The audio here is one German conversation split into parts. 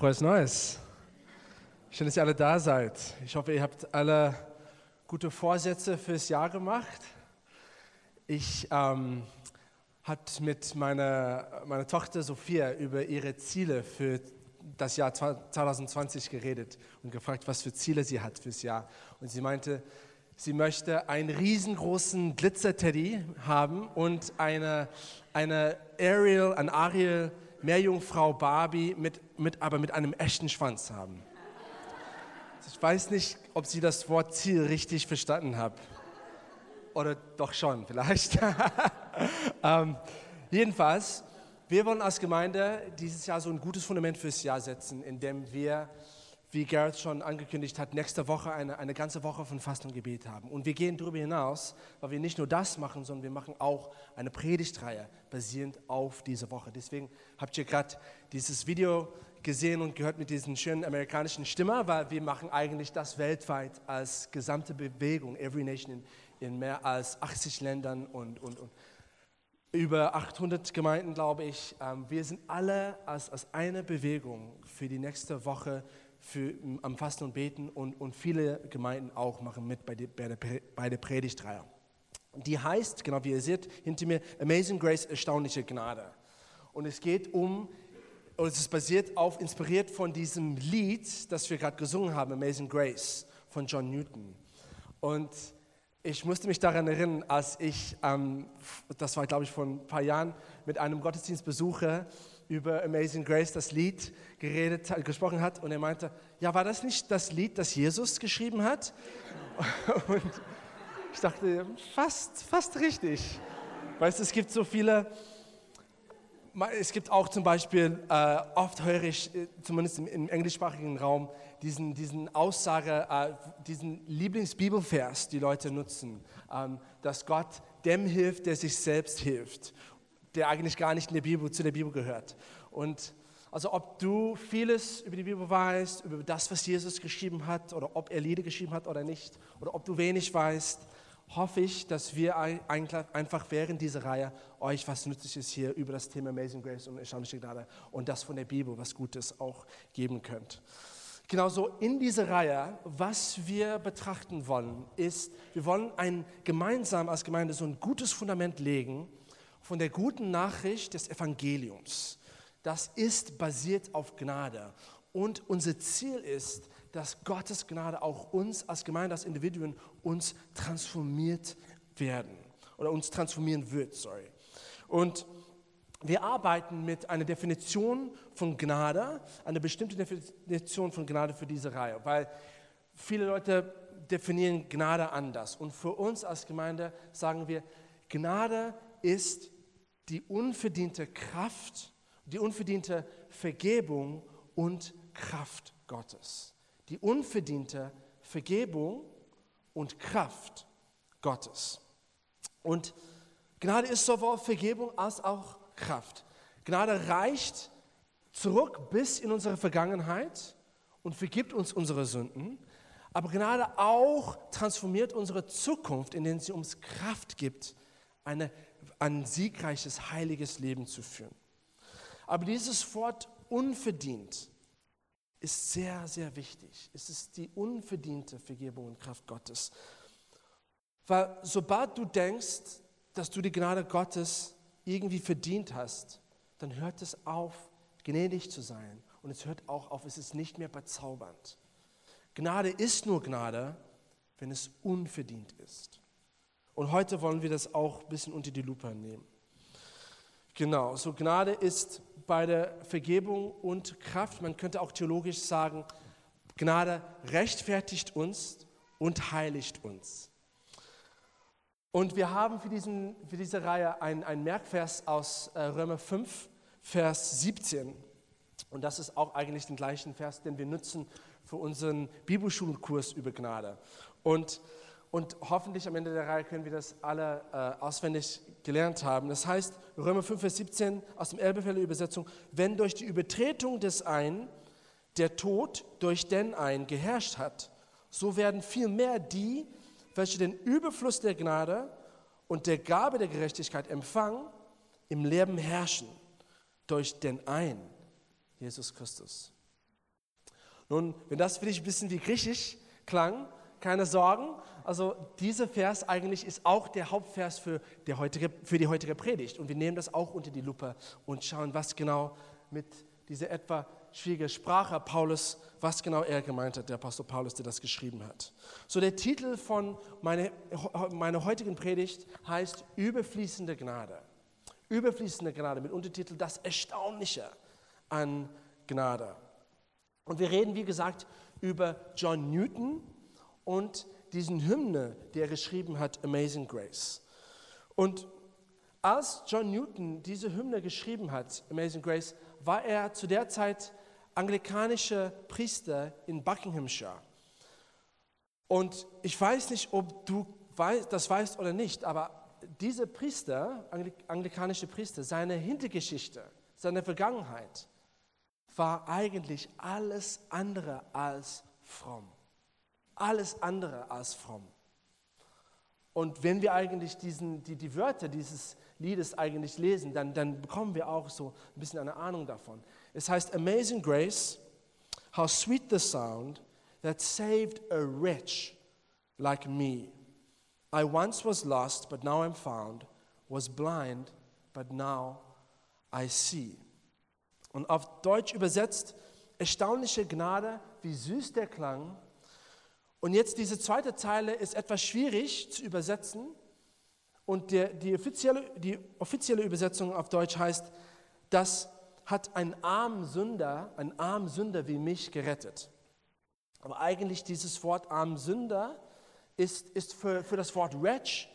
Frohes Neues. Schön, dass ihr alle da seid. Ich hoffe, ihr habt alle gute Vorsätze fürs Jahr gemacht. Ich ähm, habe mit meiner, meiner Tochter Sophia über ihre Ziele für das Jahr 2020 geredet und gefragt, was für Ziele sie hat fürs Jahr. Und sie meinte, sie möchte einen riesengroßen Glitzer-Teddy haben und eine, eine Ariel, ein Ariel Meerjungfrau Barbie, mit, mit, aber mit einem echten Schwanz haben. Ich weiß nicht, ob Sie das Wort Ziel richtig verstanden haben. Oder doch schon, vielleicht. ähm, jedenfalls, wir wollen als Gemeinde dieses Jahr so ein gutes Fundament fürs Jahr setzen, indem wir wie Gareth schon angekündigt hat, nächste Woche eine, eine ganze Woche von Fasten und Gebet haben. Und wir gehen darüber hinaus, weil wir nicht nur das machen, sondern wir machen auch eine Predigtreihe basierend auf dieser Woche. Deswegen habt ihr gerade dieses Video gesehen und gehört mit diesen schönen amerikanischen Stimme, weil wir machen eigentlich das weltweit als gesamte Bewegung, Every Nation in, in mehr als 80 Ländern und, und, und über 800 Gemeinden, glaube ich. Ähm, wir sind alle als, als eine Bewegung für die nächste Woche für, am Fasten und Beten und, und viele Gemeinden auch machen mit bei, die, bei, der, bei der Predigtreihe. Die heißt, genau wie ihr seht, hinter mir, Amazing Grace, erstaunliche Gnade. Und es geht um, und es ist basiert auf, inspiriert von diesem Lied, das wir gerade gesungen haben, Amazing Grace von John Newton. Und ich musste mich daran erinnern, als ich, ähm, das war glaube ich vor ein paar Jahren, mit einem Gottesdienstbesucher über Amazing Grace, das Lied, geredet, gesprochen hat. Und er meinte, ja, war das nicht das Lied, das Jesus geschrieben hat? Und ich dachte, fast, fast richtig. Weißt du, es gibt so viele, es gibt auch zum Beispiel, äh, oft höre ich, äh, zumindest im, im, englischsprachigen Raum, diesen, diesen Aussage, äh, diesen Lieblingsbibelvers, die Leute nutzen, ähm, dass Gott dem hilft, der sich selbst hilft der eigentlich gar nicht in der Bibel, zu der Bibel gehört. Und also ob du vieles über die Bibel weißt, über das, was Jesus geschrieben hat, oder ob er Lieder geschrieben hat oder nicht, oder ob du wenig weißt, hoffe ich, dass wir einfach während dieser Reihe euch was Nützliches hier über das Thema Amazing Grace und erstaunliche Gnade und das von der Bibel, was Gutes auch geben könnt. Genauso in dieser Reihe, was wir betrachten wollen, ist, wir wollen ein gemeinsam als Gemeinde so ein gutes Fundament legen, von der guten Nachricht des Evangeliums. Das ist basiert auf Gnade. Und unser Ziel ist, dass Gottes Gnade auch uns als Gemeinde, als Individuen uns transformiert werden oder uns transformieren wird, sorry. Und wir arbeiten mit einer Definition von Gnade, eine bestimmte Definition von Gnade für diese Reihe, weil viele Leute definieren Gnade anders. Und für uns als Gemeinde sagen wir, Gnade ist die unverdiente Kraft, die unverdiente Vergebung und Kraft Gottes. Die unverdiente Vergebung und Kraft Gottes. Und Gnade ist sowohl Vergebung als auch Kraft. Gnade reicht zurück bis in unsere Vergangenheit und vergibt uns unsere Sünden. Aber Gnade auch transformiert unsere Zukunft, indem sie uns Kraft gibt, eine ein siegreiches, heiliges Leben zu führen. Aber dieses Wort unverdient ist sehr, sehr wichtig. Es ist die unverdiente Vergebung und Kraft Gottes. Weil sobald du denkst, dass du die Gnade Gottes irgendwie verdient hast, dann hört es auf, gnädig zu sein. Und es hört auch auf, es ist nicht mehr bezaubernd. Gnade ist nur Gnade, wenn es unverdient ist. Und heute wollen wir das auch ein bisschen unter die Lupe nehmen. Genau, so Gnade ist bei der Vergebung und Kraft, man könnte auch theologisch sagen, Gnade rechtfertigt uns und heiligt uns. Und wir haben für, diesen, für diese Reihe einen Merkvers aus äh, Römer 5, Vers 17. Und das ist auch eigentlich den gleichen Vers, den wir nutzen für unseren Bibelschulkurs über Gnade. Und und hoffentlich am Ende der Reihe können wir das alle äh, auswendig gelernt haben. Das heißt, Römer 5, Vers 17 aus dem Elbefelder Übersetzung, wenn durch die Übertretung des einen der Tod durch den einen geherrscht hat, so werden vielmehr die, welche den Überfluss der Gnade und der Gabe der Gerechtigkeit empfangen, im Leben herrschen durch den einen, Jesus Christus. Nun, wenn das für dich ein bisschen wie Griechisch klang, keine Sorgen. Also dieser Vers eigentlich ist auch der Hauptvers für, der heutige, für die heutige Predigt. Und wir nehmen das auch unter die Lupe und schauen, was genau mit dieser etwa schwierige Sprache Paulus, was genau er gemeint hat, der Apostel Paulus, der das geschrieben hat. So der Titel von meiner meine heutigen Predigt heißt Überfließende Gnade. Überfließende Gnade mit Untertitel Das Erstaunliche an Gnade. Und wir reden, wie gesagt, über John Newton und diesen Hymne, der er geschrieben hat, Amazing Grace. Und als John Newton diese Hymne geschrieben hat, Amazing Grace, war er zu der Zeit anglikanischer Priester in Buckinghamshire. Und ich weiß nicht, ob du das weißt oder nicht, aber dieser Priester, anglikanische Priester, seine Hintergeschichte, seine Vergangenheit, war eigentlich alles andere als fromm. Alles andere als fromm. Und wenn wir eigentlich diesen, die, die Wörter dieses Liedes eigentlich lesen, dann, dann bekommen wir auch so ein bisschen eine Ahnung davon. Es heißt Amazing Grace, how sweet the sound that saved a wretch like me. I once was lost, but now I'm found, was blind, but now I see. Und auf Deutsch übersetzt, erstaunliche Gnade, wie süß der Klang. Und jetzt diese zweite Zeile ist etwas schwierig zu übersetzen. Und der, die, offizielle, die offizielle Übersetzung auf Deutsch heißt, das hat ein armen Sünder, ein armen Sünder wie mich gerettet. Aber eigentlich dieses Wort arm Sünder ist, ist für, für das Wort wretch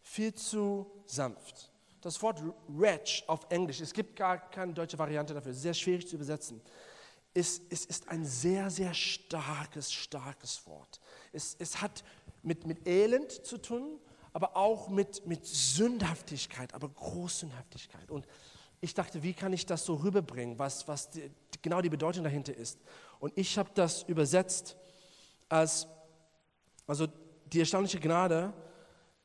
viel zu sanft. Das Wort wretch auf Englisch, es gibt gar keine deutsche Variante dafür, sehr schwierig zu übersetzen, ist, ist, ist ein sehr, sehr starkes, starkes Wort. Es, es hat mit, mit Elend zu tun, aber auch mit, mit Sündhaftigkeit, aber Großsündhaftigkeit. Und ich dachte, wie kann ich das so rüberbringen, was, was die, genau die Bedeutung dahinter ist. Und ich habe das übersetzt als, also die erstaunliche Gnade,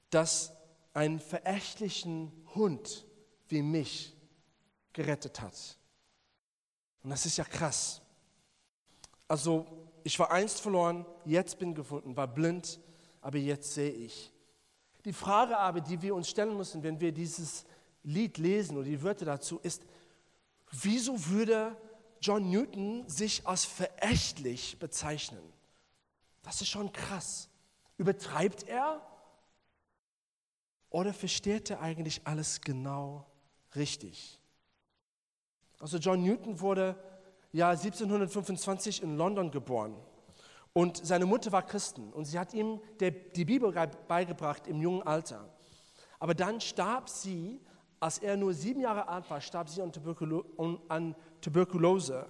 dass einen verächtlichen Hund wie mich gerettet hat. Und das ist ja krass. Also ich war einst verloren, jetzt bin gefunden, war blind, aber jetzt sehe ich. Die Frage aber, die wir uns stellen müssen, wenn wir dieses Lied lesen oder die Wörter dazu, ist, wieso würde John Newton sich als verächtlich bezeichnen? Das ist schon krass. Übertreibt er? Oder versteht er eigentlich alles genau richtig? Also John Newton wurde ja 1725 in London geboren und seine Mutter war Christin und sie hat ihm der, die Bibel beigebracht im jungen Alter. Aber dann starb sie, als er nur sieben Jahre alt war, starb sie an, Tuberkulo an Tuberkulose.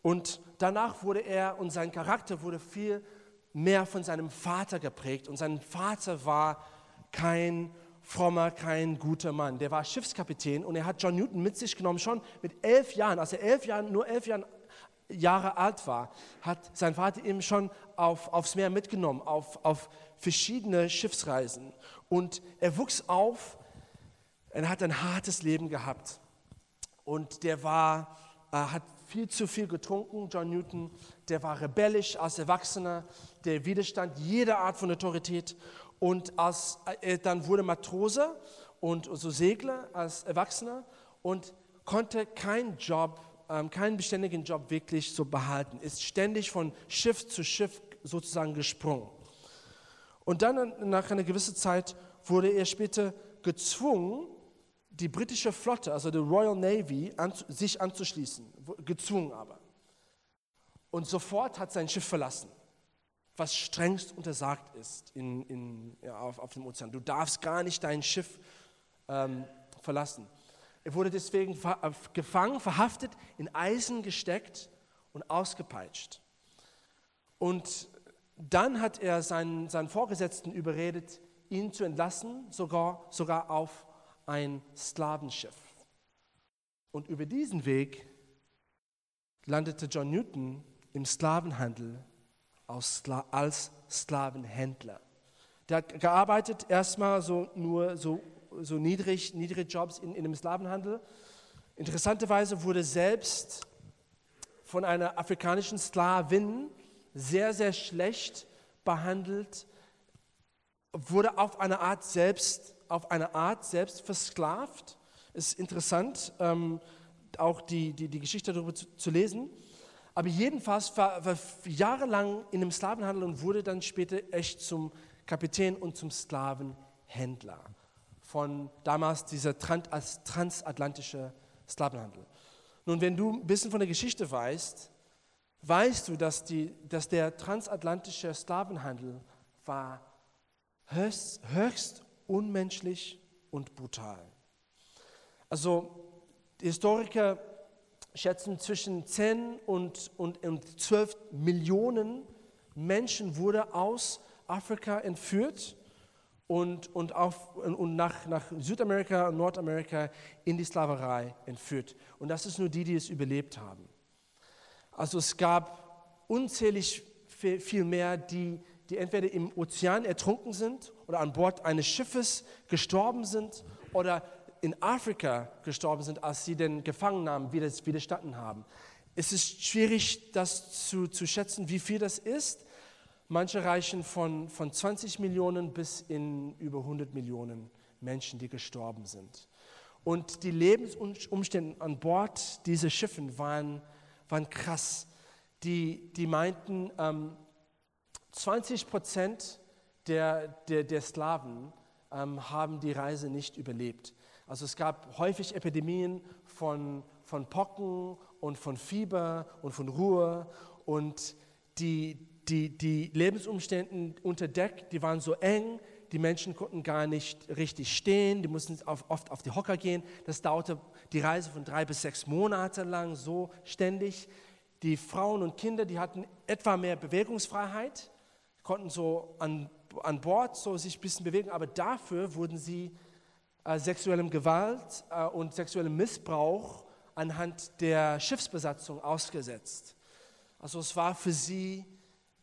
Und danach wurde er und sein Charakter wurde viel mehr von seinem Vater geprägt. Und sein Vater war kein frommer, kein guter Mann. Der war Schiffskapitän und er hat John Newton mit sich genommen, schon mit elf Jahren, als er elf Jahren, nur elf Jahren, Jahre alt war, hat sein Vater ihn schon auf, aufs Meer mitgenommen, auf, auf verschiedene Schiffsreisen. Und er wuchs auf, er hat ein hartes Leben gehabt. Und der war, äh, hat viel zu viel getrunken, John Newton. Der war rebellisch als Erwachsener, der widerstand jeder Art von Autorität und als, äh, dann wurde Matrose und so Segler als Erwachsener und konnte keinen Job, ähm, keinen beständigen Job wirklich so behalten, ist ständig von Schiff zu Schiff sozusagen gesprungen. Und dann nach einer gewissen Zeit wurde er später gezwungen, die britische Flotte, also die Royal Navy, an, sich anzuschließen, gezwungen aber. Und sofort hat sein Schiff verlassen was strengst untersagt ist in, in, ja, auf, auf, dem Ozean. Du darfst gar nicht dein Schiff ähm, verlassen. Er wurde deswegen ver äh, gefangen, verhaftet, in Eisen gesteckt und ausgepeitscht. Und dann hat er seinen, seinen Vorgesetzten überredet, ihn zu entlassen, sogar, sogar auf ein Sklavenschiff. Und über diesen Weg landete John Newton im Sklavenhandel als Sklavenhändler. Der hat gearbeitet, erstmal so nur so, so niedrig, niedrige Jobs in, in dem Sklavenhandel. Interessanterweise wurde selbst von einer afrikanischen Sklavin sehr, sehr schlecht behandelt, wurde auf eine Art selbst, auf eine Art selbst versklavt. Ist interessant, ähm, auch die, die, die Geschichte darüber zu, zu lesen. Aber jedenfalls war, war jahrelang in dem Sklavenhandel und wurde dann später echt zum Kapitän und zum Sklavenhändler von damals dieser transatlantische Sklavenhandel. Nun, wenn du ein bisschen von der Geschichte weißt, weißt du, dass, die, dass der transatlantische Sklavenhandel war höchst, höchst unmenschlich und brutal. Also Historiker schätzen zwischen 10 und, und, und 12 Millionen Menschen wurde aus Afrika entführt und, und, auf, und nach, nach Südamerika und Nordamerika in die Sklaverei entführt. Und das ist nur die, die es überlebt haben. Also es gab unzählig viel mehr, die, die entweder im Ozean ertrunken sind oder an Bord eines Schiffes gestorben sind oder in Afrika gestorben sind, als sie den Gefangennahmen widerstanden haben. Es ist schwierig, das zu, zu schätzen, wie viel das ist. Manche reichen von, von 20 Millionen bis in über 100 Millionen Menschen, die gestorben sind. Und die Lebensumstände an Bord dieser Schiffen waren, waren krass. Die, die meinten, ähm, 20 Prozent der, der, der Sklaven ähm, haben die Reise nicht überlebt. Also es gab häufig Epidemien von, von Pocken und von Fieber und von Ruhe und die, die, die Lebensumstände unter Deck, die waren so eng, die Menschen konnten gar nicht richtig stehen, die mussten auf, oft auf die Hocker gehen. Das dauerte die Reise von drei bis sechs Monate lang so ständig. Die Frauen und Kinder, die hatten etwa mehr Bewegungsfreiheit, konnten so an, an Bord so sich ein bisschen bewegen, aber dafür wurden sie äh, sexuellem Gewalt äh, und sexuellem Missbrauch anhand der Schiffsbesatzung ausgesetzt. Also es war für sie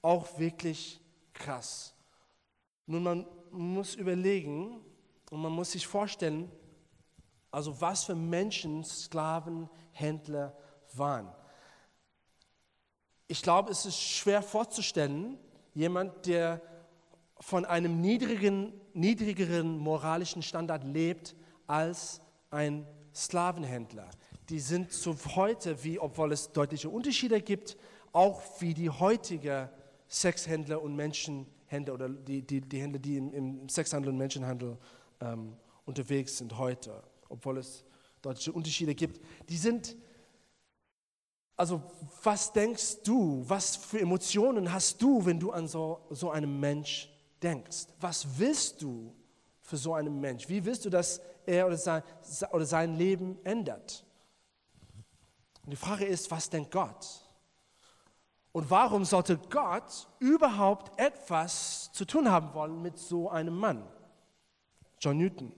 auch wirklich krass. Nun, man muss überlegen und man muss sich vorstellen, also was für Menschen Sklaven, Händler waren. Ich glaube, es ist schwer vorzustellen, jemand, der von einem niedrigen, niedrigeren moralischen Standard lebt als ein Sklavenhändler. Die sind so heute, wie obwohl es deutliche Unterschiede gibt, auch wie die heutige Sexhändler und Menschenhändler oder die, die, die Händler, die im, im Sexhandel und Menschenhandel ähm, unterwegs sind heute, obwohl es deutliche Unterschiede gibt. Die sind, also was denkst du, was für Emotionen hast du, wenn du an so, so einen Mensch denkst? Was willst du für so einen Mensch? Wie willst du, dass er oder sein, oder sein Leben ändert? Und die Frage ist, was denkt Gott? Und warum sollte Gott überhaupt etwas zu tun haben wollen mit so einem Mann? John Newton.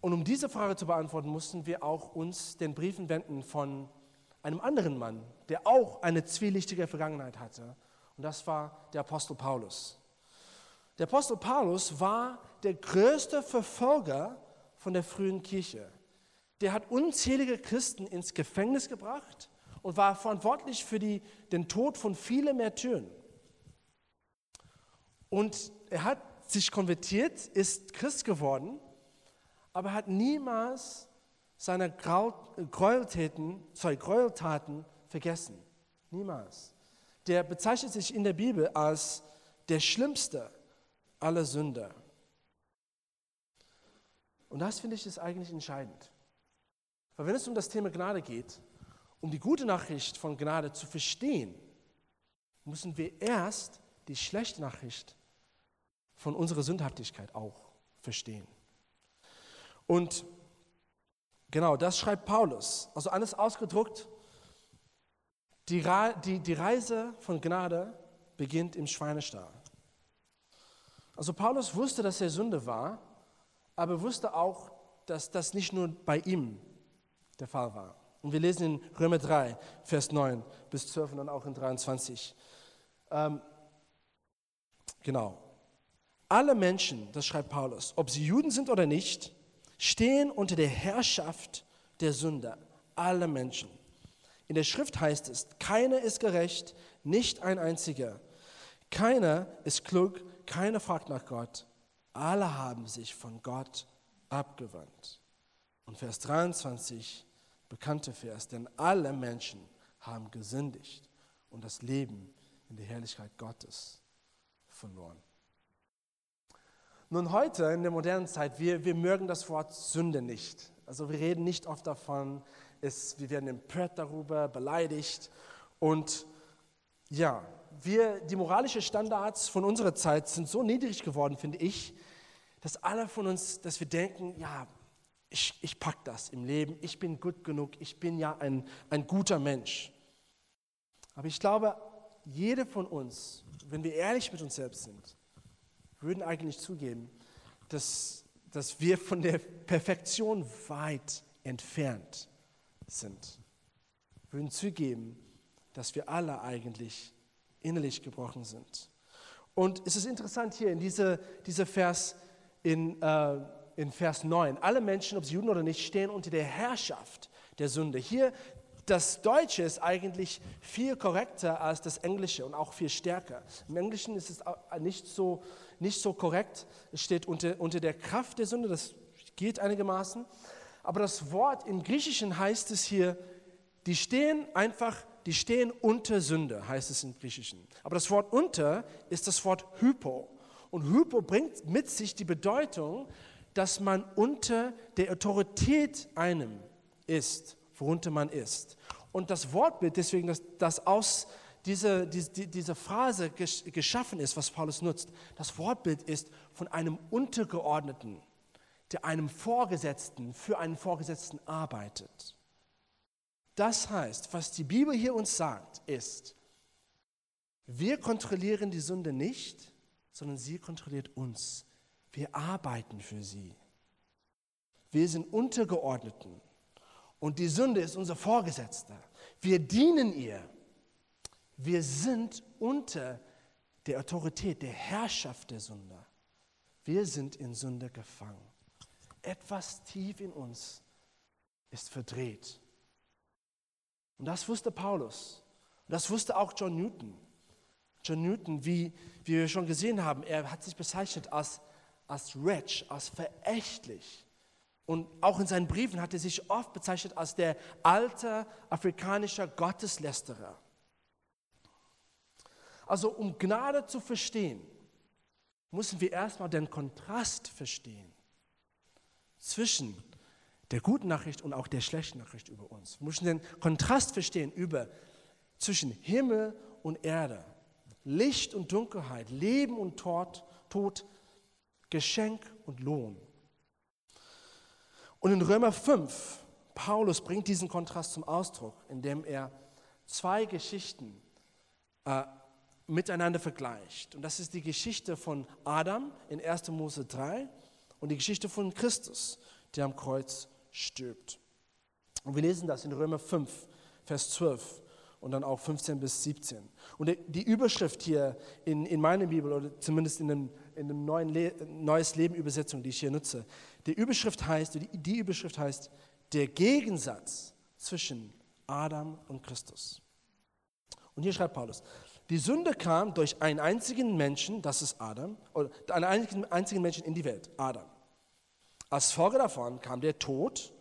Und um diese Frage zu beantworten, mussten wir auch uns den Briefen wenden von einem anderen Mann, der auch eine zwielichtige Vergangenheit hatte. Und das war der Apostel Paulus. Der Apostel Paulus war der größte Verfolger von der frühen Kirche. Der hat unzählige Christen ins Gefängnis gebracht und war verantwortlich für die, den Tod von vielen Märtyren. Und er hat sich konvertiert, ist Christ geworden, aber hat niemals seine Gräueltaten, sorry, Gräueltaten vergessen. Niemals. Der bezeichnet sich in der Bibel als der schlimmste aller Sünder. Und das finde ich ist eigentlich entscheidend. Weil wenn es um das Thema Gnade geht, um die gute Nachricht von Gnade zu verstehen, müssen wir erst die schlechte Nachricht von unserer Sündhaftigkeit auch verstehen. Und genau das schreibt Paulus. Also alles ausgedruckt, die, die, die Reise von Gnade beginnt im Schweinestall. Also Paulus wusste, dass er Sünde war, aber wusste auch, dass das nicht nur bei ihm der Fall war. Und wir lesen in Römer 3, Vers 9 bis 12 und dann auch in 23. Ähm, genau. Alle Menschen, das schreibt Paulus, ob sie Juden sind oder nicht, stehen unter der Herrschaft der Sünder. alle Menschen. In der Schrift heißt es, keiner ist gerecht, nicht ein einziger. Keiner ist klug, keiner fragt nach Gott. Alle haben sich von Gott abgewandt. Und Vers 23, bekannte Vers, denn alle Menschen haben gesündigt und das Leben in der Herrlichkeit Gottes verloren. Nun heute in der modernen Zeit, wir, wir mögen das Wort Sünde nicht. Also wir reden nicht oft davon, es, wir werden empört darüber, beleidigt. Und ja, wir, die moralischen Standards von unserer Zeit sind so niedrig geworden, finde ich, dass alle von uns, dass wir denken, ja, ich, ich pack das im Leben, ich bin gut genug, ich bin ja ein, ein guter Mensch. Aber ich glaube, jede von uns, wenn wir ehrlich mit uns selbst sind, würden eigentlich zugeben, dass, dass wir von der Perfektion weit entfernt sind. Wir würden zugeben, dass wir alle eigentlich innerlich gebrochen sind. Und es ist interessant hier in dieser diese Vers, in, äh, in Vers 9, alle Menschen, ob sie Juden oder nicht, stehen unter der Herrschaft der Sünde. Hier das Deutsche ist eigentlich viel korrekter als das Englische und auch viel stärker. Im Englischen ist es nicht so, nicht so korrekt. Es steht unter, unter der Kraft der Sünde, das geht einigermaßen. Aber das Wort im Griechischen heißt es hier, die stehen einfach, die stehen unter Sünde, heißt es im Griechischen. Aber das Wort unter ist das Wort hypo. Und hypo bringt mit sich die Bedeutung, dass man unter der Autorität einem ist worunter man ist. Und das Wortbild, deswegen, dass das aus dieser diese, diese Phrase geschaffen ist, was Paulus nutzt, das Wortbild ist von einem Untergeordneten, der einem Vorgesetzten, für einen Vorgesetzten arbeitet. Das heißt, was die Bibel hier uns sagt, ist, wir kontrollieren die Sünde nicht, sondern sie kontrolliert uns. Wir arbeiten für sie. Wir sind Untergeordneten. Und die Sünde ist unser Vorgesetzter. Wir dienen ihr. Wir sind unter der Autorität, der Herrschaft der Sünde. Wir sind in Sünde gefangen. Etwas tief in uns ist verdreht. Und das wusste Paulus. Und das wusste auch John Newton. John Newton, wie, wie wir schon gesehen haben, er hat sich bezeichnet als, als wretch, als verächtlich. Und auch in seinen Briefen hat er sich oft bezeichnet als der alte afrikanische Gotteslästerer. Also um Gnade zu verstehen, müssen wir erstmal den Kontrast verstehen zwischen der guten Nachricht und auch der schlechten Nachricht über uns. Wir müssen den Kontrast verstehen über zwischen Himmel und Erde, Licht und Dunkelheit, Leben und Tod, Tod Geschenk und Lohn. Und in Römer 5, Paulus bringt diesen Kontrast zum Ausdruck, indem er zwei Geschichten äh, miteinander vergleicht. Und das ist die Geschichte von Adam in 1. Mose 3 und die Geschichte von Christus, der am Kreuz stirbt. Und wir lesen das in Römer 5, Vers 12 und dann auch 15 bis 17. Und die Überschrift hier in, in meiner Bibel oder zumindest in dem, in dem neuen Le Neues Leben Übersetzung, die ich hier nutze, die Überschrift heißt, die, die Überschrift heißt, der Gegensatz zwischen Adam und Christus. Und hier schreibt Paulus, die Sünde kam durch einen einzigen Menschen, das ist Adam, oder einen einzigen, einzigen Menschen in die Welt, Adam. Als Folge davon kam der Tod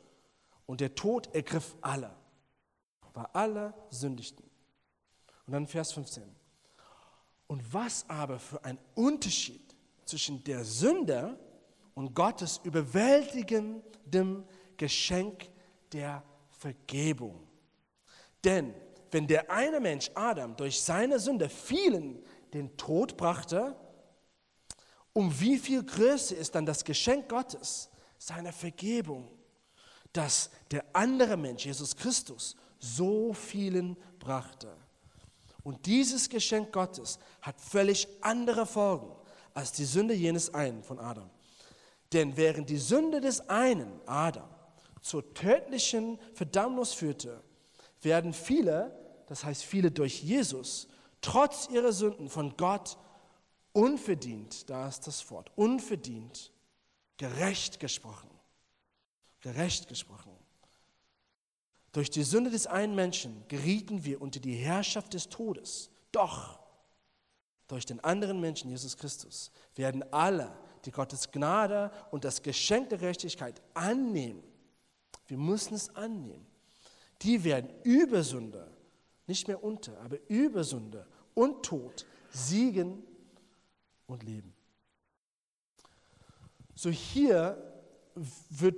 und der Tod ergriff alle weil alle sündigten. Und dann Vers 15. Und was aber für ein Unterschied zwischen der Sünde und Gottes überwältigendem Geschenk der Vergebung. Denn wenn der eine Mensch Adam durch seine Sünde vielen den Tod brachte, um wie viel größer ist dann das Geschenk Gottes, seine Vergebung, dass der andere Mensch, Jesus Christus, so vielen brachte. Und dieses Geschenk Gottes hat völlig andere Folgen als die Sünde jenes einen von Adam. Denn während die Sünde des einen, Adam, zur tödlichen Verdammnis führte, werden viele, das heißt viele durch Jesus, trotz ihrer Sünden von Gott unverdient, da ist das Wort, unverdient, gerecht gesprochen. Gerecht gesprochen. Durch die Sünde des einen Menschen gerieten wir unter die Herrschaft des Todes. Doch durch den anderen Menschen, Jesus Christus, werden alle, die Gottes Gnade und das Geschenk der Gerechtigkeit annehmen. Wir müssen es annehmen. Die werden über Sünde, nicht mehr unter, aber über Sünde und Tod siegen und leben. So hier wird,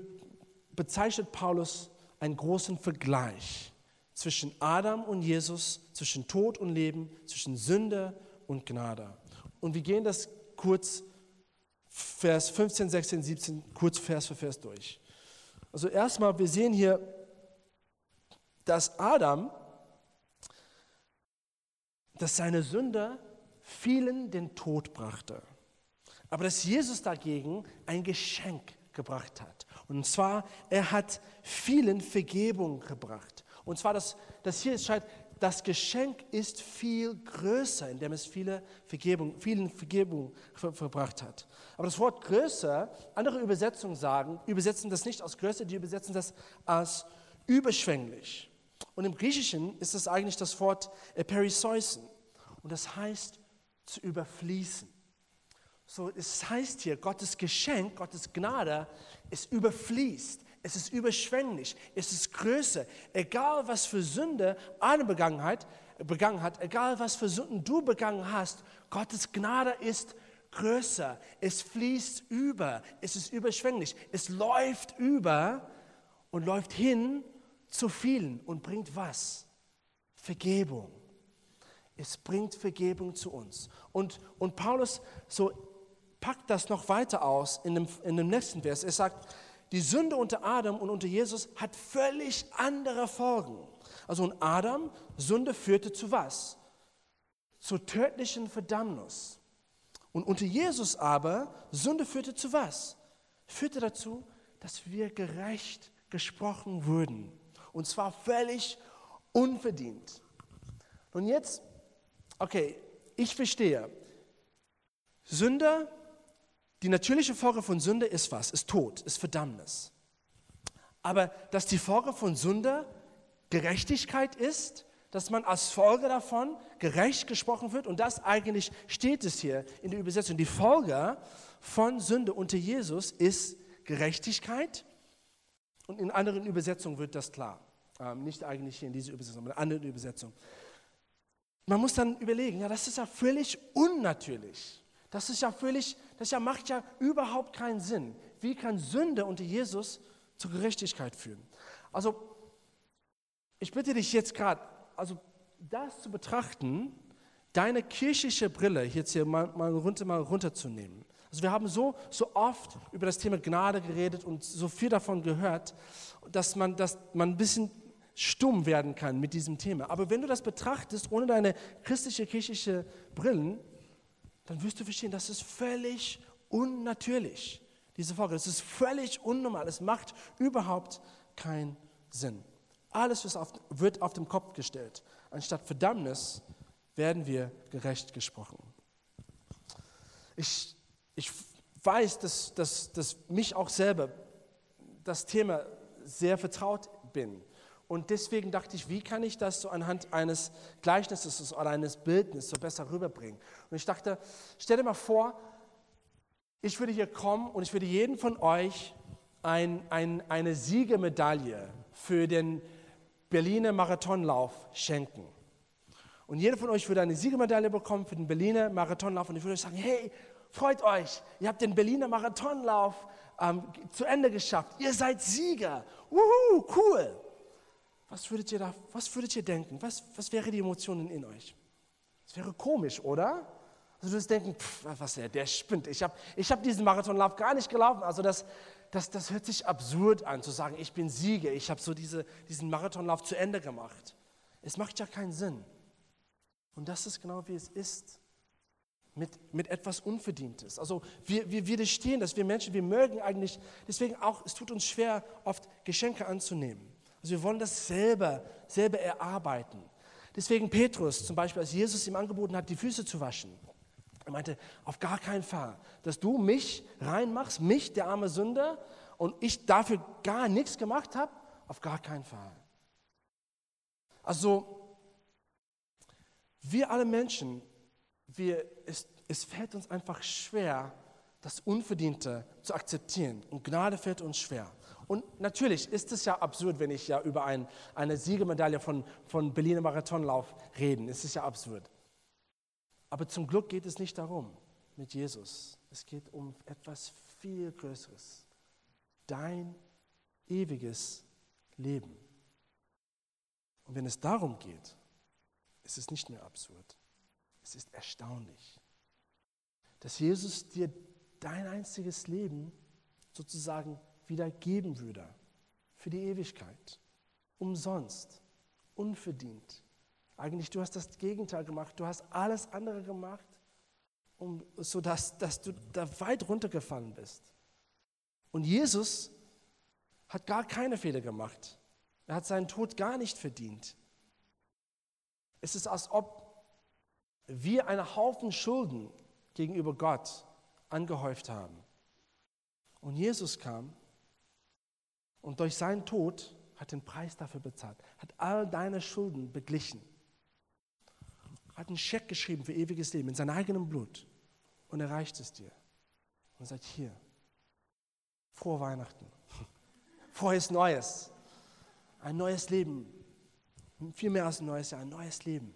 bezeichnet Paulus einen großen Vergleich zwischen Adam und Jesus, zwischen Tod und Leben, zwischen Sünde und Gnade. Und wir gehen das kurz, Vers 15, 16, 17, kurz Vers für Vers durch. Also erstmal, wir sehen hier, dass Adam, dass seine Sünde vielen den Tod brachte. Aber dass Jesus dagegen ein Geschenk gebracht hat. Und zwar, er hat vielen Vergebung gebracht. Und zwar, das, das hier scheint, das Geschenk ist viel größer, indem es viele Vergebung, vielen Vergebung ver verbracht hat. Aber das Wort größer, andere Übersetzungen sagen, übersetzen das nicht als größer, die übersetzen das als überschwänglich. Und im Griechischen ist das eigentlich das Wort perisoisen. Und das heißt zu überfließen. So, es heißt hier, Gottes Geschenk, Gottes Gnade, es überfließt, es ist überschwänglich, es ist größer. Egal was für Sünde eine Begangenheit, begangen hat, egal was für Sünden du begangen hast, Gottes Gnade ist größer. Es fließt über, es ist überschwänglich, es läuft über und läuft hin zu vielen und bringt was? Vergebung. Es bringt Vergebung zu uns. Und, und Paulus so packt das noch weiter aus in dem, in dem nächsten Vers. Er sagt, die Sünde unter Adam und unter Jesus hat völlig andere Folgen. Also und Adam, Sünde führte zu was? Zur tödlichen Verdammnis. Und unter Jesus aber, Sünde führte zu was? Führte dazu, dass wir gerecht gesprochen wurden. Und zwar völlig unverdient. Und jetzt, okay, ich verstehe. Sünde die natürliche Folge von Sünde ist was? Ist Tod, ist Verdammnis. Aber dass die Folge von Sünde Gerechtigkeit ist, dass man als Folge davon gerecht gesprochen wird und das eigentlich steht es hier in der Übersetzung. Die Folge von Sünde unter Jesus ist Gerechtigkeit und in anderen Übersetzungen wird das klar. Ähm, nicht eigentlich hier in dieser Übersetzung, aber in anderen Übersetzungen. Man muss dann überlegen, ja, das ist ja völlig unnatürlich. Das ist ja völlig, das ja, macht ja überhaupt keinen Sinn. Wie kann Sünde unter Jesus zur Gerechtigkeit führen? Also, ich bitte dich jetzt gerade, also das zu betrachten, deine kirchliche Brille jetzt hier mal, mal, runter, mal runterzunehmen. Also wir haben so, so oft über das Thema Gnade geredet und so viel davon gehört, dass man, dass man ein bisschen stumm werden kann mit diesem Thema. Aber wenn du das betrachtest ohne deine christliche kirchliche Brillen, dann wirst du verstehen, das ist völlig unnatürlich, diese Folge. Das ist völlig unnormal. Es macht überhaupt keinen Sinn. Alles wird auf den Kopf gestellt. Anstatt Verdammnis werden wir gerecht gesprochen. Ich, ich weiß, dass, dass, dass mich auch selber das Thema sehr vertraut bin. Und deswegen dachte ich, wie kann ich das so anhand eines Gleichnisses oder eines Bildnisses so besser rüberbringen? Und ich dachte, stell dir mal vor, ich würde hier kommen und ich würde jedem von euch ein, ein, eine Siegemedaille für den Berliner Marathonlauf schenken. Und jeder von euch würde eine Siegemedaille bekommen für den Berliner Marathonlauf. Und ich würde euch sagen, hey, freut euch, ihr habt den Berliner Marathonlauf ähm, zu Ende geschafft. Ihr seid Sieger. Wuhu, cool. Was würdet ihr, da, was würdet ihr denken? Was, was wäre die Emotionen in euch? Das wäre komisch, oder? Also du würdest denken, pff, was der, der spinnt. Ich habe ich hab diesen Marathonlauf gar nicht gelaufen. Also das, das, das hört sich absurd an, zu sagen, ich bin Sieger. Ich habe so diese, diesen Marathonlauf zu Ende gemacht. Es macht ja keinen Sinn. Und das ist genau wie es ist mit, mit etwas Unverdientes. Also wir, wir widerstehen das, wir Menschen, wir mögen eigentlich, deswegen auch, es tut uns schwer, oft Geschenke anzunehmen. Also wir wollen das selber, selber erarbeiten. Deswegen Petrus zum Beispiel, als Jesus ihm angeboten hat, die Füße zu waschen. Er meinte, auf gar keinen Fall, dass du mich reinmachst, mich, der arme Sünder, und ich dafür gar nichts gemacht habe, auf gar keinen Fall. Also, wir alle Menschen, wir, es, es fällt uns einfach schwer, das Unverdiente zu akzeptieren. Und Gnade fällt uns schwer. Und natürlich ist es ja absurd, wenn ich ja über ein, eine Siegemedaille von, von Berliner Marathonlauf rede. Es ist ja absurd. Aber zum Glück geht es nicht darum mit Jesus. Es geht um etwas viel Größeres. Dein ewiges Leben. Und wenn es darum geht, ist es nicht mehr absurd. Es ist erstaunlich, dass Jesus dir dein einziges Leben sozusagen wieder geben würde. Für die Ewigkeit. Umsonst. Unverdient. Eigentlich, du hast das Gegenteil gemacht. Du hast alles andere gemacht, um, sodass dass du da weit runtergefallen bist. Und Jesus hat gar keine Fehler gemacht. Er hat seinen Tod gar nicht verdient. Es ist, als ob wir einen Haufen Schulden gegenüber Gott angehäuft haben. Und Jesus kam und durch seinen Tod hat den Preis dafür bezahlt, hat all deine Schulden beglichen, hat einen Scheck geschrieben für ewiges Leben in seinem eigenen Blut und er reicht es dir. Und sagt, hier, frohe Weihnachten, frohes Neues, ein neues Leben, viel mehr als ein neues Jahr, ein neues Leben.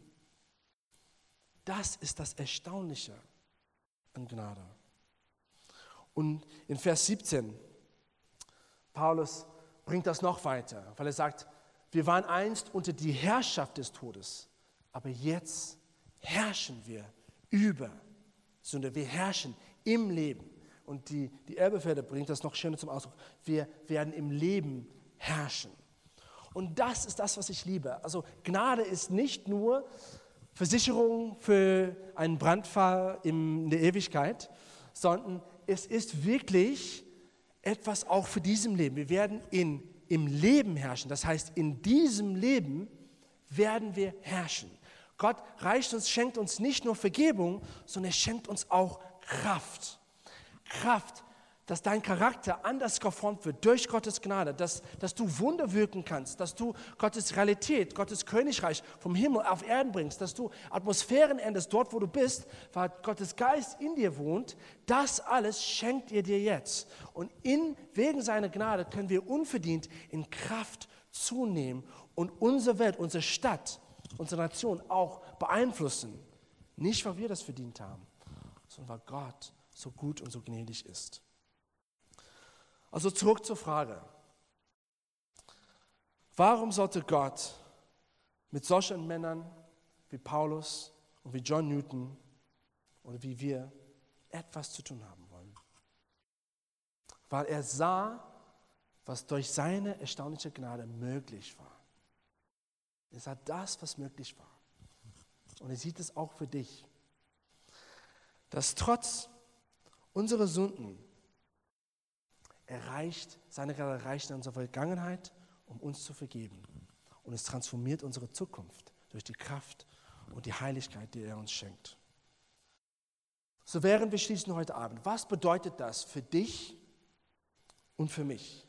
Das ist das Erstaunliche an Gnade. Und in Vers 17, Paulus bringt das noch weiter, weil er sagt, wir waren einst unter die Herrschaft des Todes, aber jetzt herrschen wir über Sünde. Wir herrschen im Leben. Und die, die Erbefelde bringt das noch schöner zum Ausdruck. Wir werden im Leben herrschen. Und das ist das, was ich liebe. Also Gnade ist nicht nur Versicherung für einen Brandfall in der Ewigkeit, sondern es ist wirklich etwas auch für diesem Leben. Wir werden in, im Leben herrschen. Das heißt, in diesem Leben werden wir herrschen. Gott reicht uns, schenkt uns nicht nur Vergebung, sondern er schenkt uns auch Kraft. Kraft, dass dein Charakter anders geformt wird durch Gottes Gnade, dass, dass du Wunder wirken kannst, dass du Gottes Realität, Gottes Königreich vom Himmel auf Erden bringst, dass du Atmosphären änderst dort, wo du bist, weil Gottes Geist in dir wohnt. Das alles schenkt er dir jetzt. Und in, wegen seiner Gnade können wir unverdient in Kraft zunehmen und unsere Welt, unsere Stadt, unsere Nation auch beeinflussen. Nicht, weil wir das verdient haben, sondern weil Gott so gut und so gnädig ist. Also zurück zur Frage. Warum sollte Gott mit solchen Männern wie Paulus und wie John Newton oder wie wir etwas zu tun haben wollen? Weil er sah, was durch seine erstaunliche Gnade möglich war. Er sah das, was möglich war. Und er sieht es auch für dich. Dass trotz unserer Sünden erreicht, seine Gnade erreicht in unserer Vergangenheit, um uns zu vergeben. Und es transformiert unsere Zukunft durch die Kraft und die Heiligkeit, die er uns schenkt. So während wir schließen heute Abend, was bedeutet das für dich und für mich?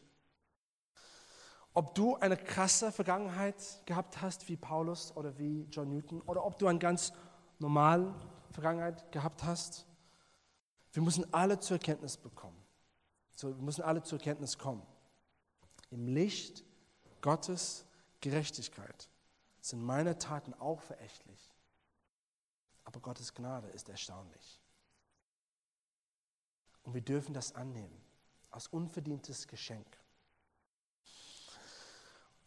Ob du eine krasse Vergangenheit gehabt hast wie Paulus oder wie John Newton oder ob du eine ganz normale Vergangenheit gehabt hast, wir müssen alle zur Erkenntnis bekommen. So, wir müssen alle zur Erkenntnis kommen. Im Licht Gottes Gerechtigkeit sind meine Taten auch verächtlich. Aber Gottes Gnade ist erstaunlich. Und wir dürfen das annehmen als unverdientes Geschenk.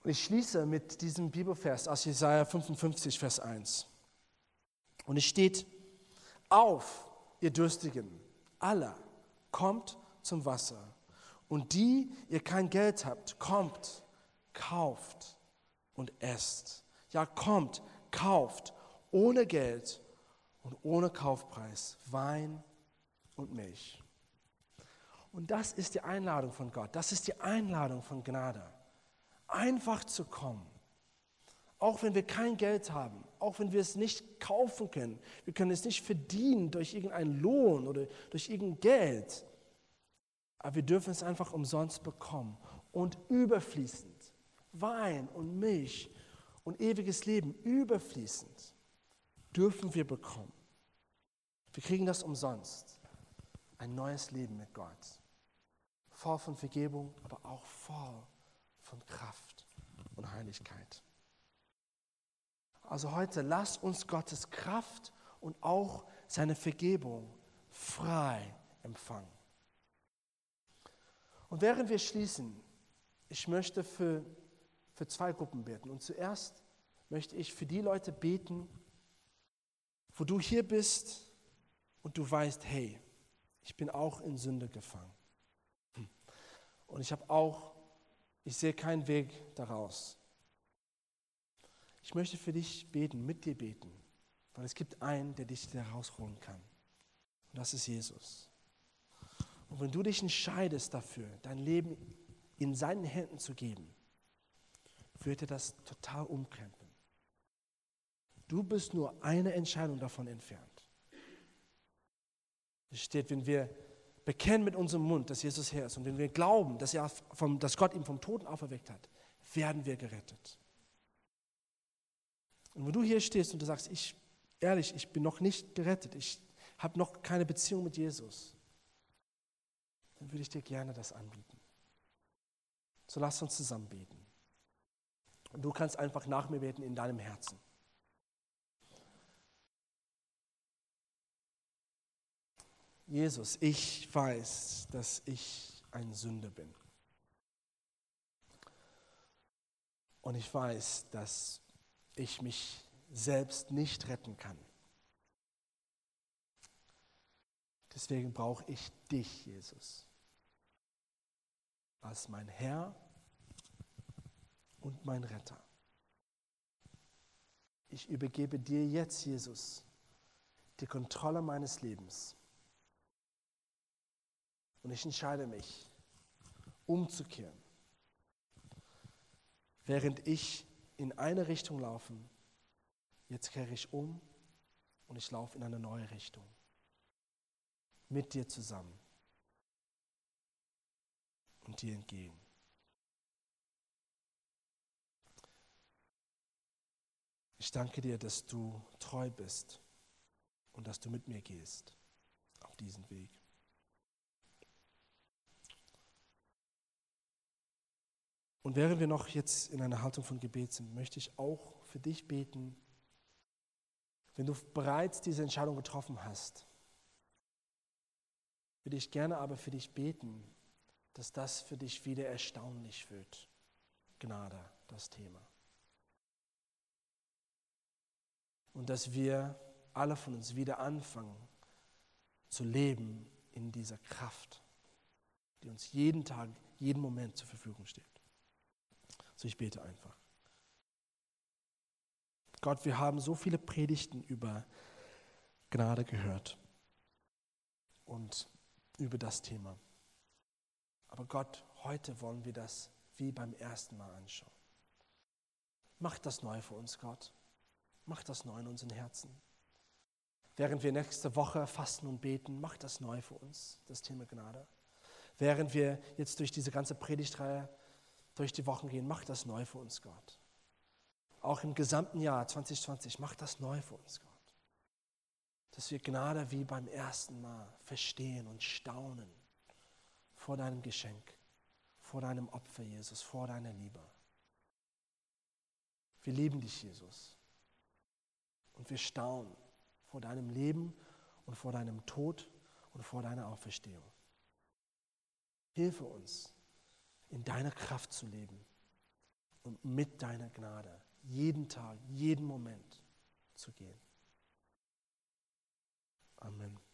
Und ich schließe mit diesem Bibelvers aus Jesaja 55, Vers 1. Und es steht: Auf, ihr Durstigen, aller, kommt zum Wasser. Und die, ihr kein Geld habt, kommt, kauft und esst. Ja, kommt, kauft ohne Geld und ohne Kaufpreis Wein und Milch. Und das ist die Einladung von Gott. Das ist die Einladung von Gnade einfach zu kommen. Auch wenn wir kein Geld haben, auch wenn wir es nicht kaufen können, wir können es nicht verdienen durch irgendeinen Lohn oder durch irgendein Geld, aber wir dürfen es einfach umsonst bekommen und überfließend Wein und Milch und ewiges Leben überfließend dürfen wir bekommen. Wir kriegen das umsonst. Ein neues Leben mit Gott. Voll von Vergebung, aber auch voll von Kraft und Heiligkeit. Also heute lasst uns Gottes Kraft und auch seine Vergebung frei empfangen. Und während wir schließen, ich möchte für, für zwei Gruppen beten. Und zuerst möchte ich für die Leute beten, wo du hier bist und du weißt, hey, ich bin auch in Sünde gefangen. Und ich habe auch, ich sehe keinen Weg daraus. Ich möchte für dich beten, mit dir beten, weil es gibt einen, der dich da rausholen kann. Und das ist Jesus. Und wenn du dich entscheidest dafür, dein Leben in seinen Händen zu geben, wird er das total umkrempeln. Du bist nur eine Entscheidung davon entfernt. Es steht, wenn wir bekennen mit unserem Mund, dass Jesus Herr ist und wenn wir glauben, dass, er vom, dass Gott ihn vom Toten auferweckt hat, werden wir gerettet. Und wenn du hier stehst und du sagst, ich, ehrlich, ich bin noch nicht gerettet, ich habe noch keine Beziehung mit Jesus, dann würde ich dir gerne das anbieten. So lass uns zusammen beten. Und du kannst einfach nach mir beten in deinem Herzen. Jesus, ich weiß, dass ich ein Sünder bin. Und ich weiß, dass ich mich selbst nicht retten kann. Deswegen brauche ich dich, Jesus, als mein Herr und mein Retter. Ich übergebe dir jetzt, Jesus, die Kontrolle meines Lebens. Und ich entscheide mich, umzukehren. Während ich in eine Richtung laufe, jetzt kehre ich um und ich laufe in eine neue Richtung. Mit dir zusammen und dir entgegen. Ich danke dir, dass du treu bist und dass du mit mir gehst auf diesen Weg. Und während wir noch jetzt in einer Haltung von Gebet sind, möchte ich auch für dich beten, wenn du bereits diese Entscheidung getroffen hast, würde ich gerne aber für dich beten, dass das für dich wieder erstaunlich wird. Gnade, das Thema. Und dass wir alle von uns wieder anfangen zu leben in dieser Kraft, die uns jeden Tag, jeden Moment zur Verfügung steht. So, ich bete einfach. Gott, wir haben so viele Predigten über Gnade gehört und über das Thema. Aber Gott, heute wollen wir das wie beim ersten Mal anschauen. Mach das neu für uns, Gott. Mach das neu in unseren Herzen. Während wir nächste Woche fasten und beten, mach das neu für uns, das Thema Gnade. Während wir jetzt durch diese ganze Predigtreihe durch die Wochen gehen, mach das neu für uns, Gott. Auch im gesamten Jahr 2020, mach das neu für uns, Gott. Dass wir Gnade wie beim ersten Mal verstehen und staunen vor deinem Geschenk, vor deinem Opfer, Jesus, vor deiner Liebe. Wir lieben dich, Jesus. Und wir staunen vor deinem Leben und vor deinem Tod und vor deiner Auferstehung. Hilfe uns, in deiner Kraft zu leben und mit deiner Gnade jeden Tag, jeden Moment zu gehen. Amen.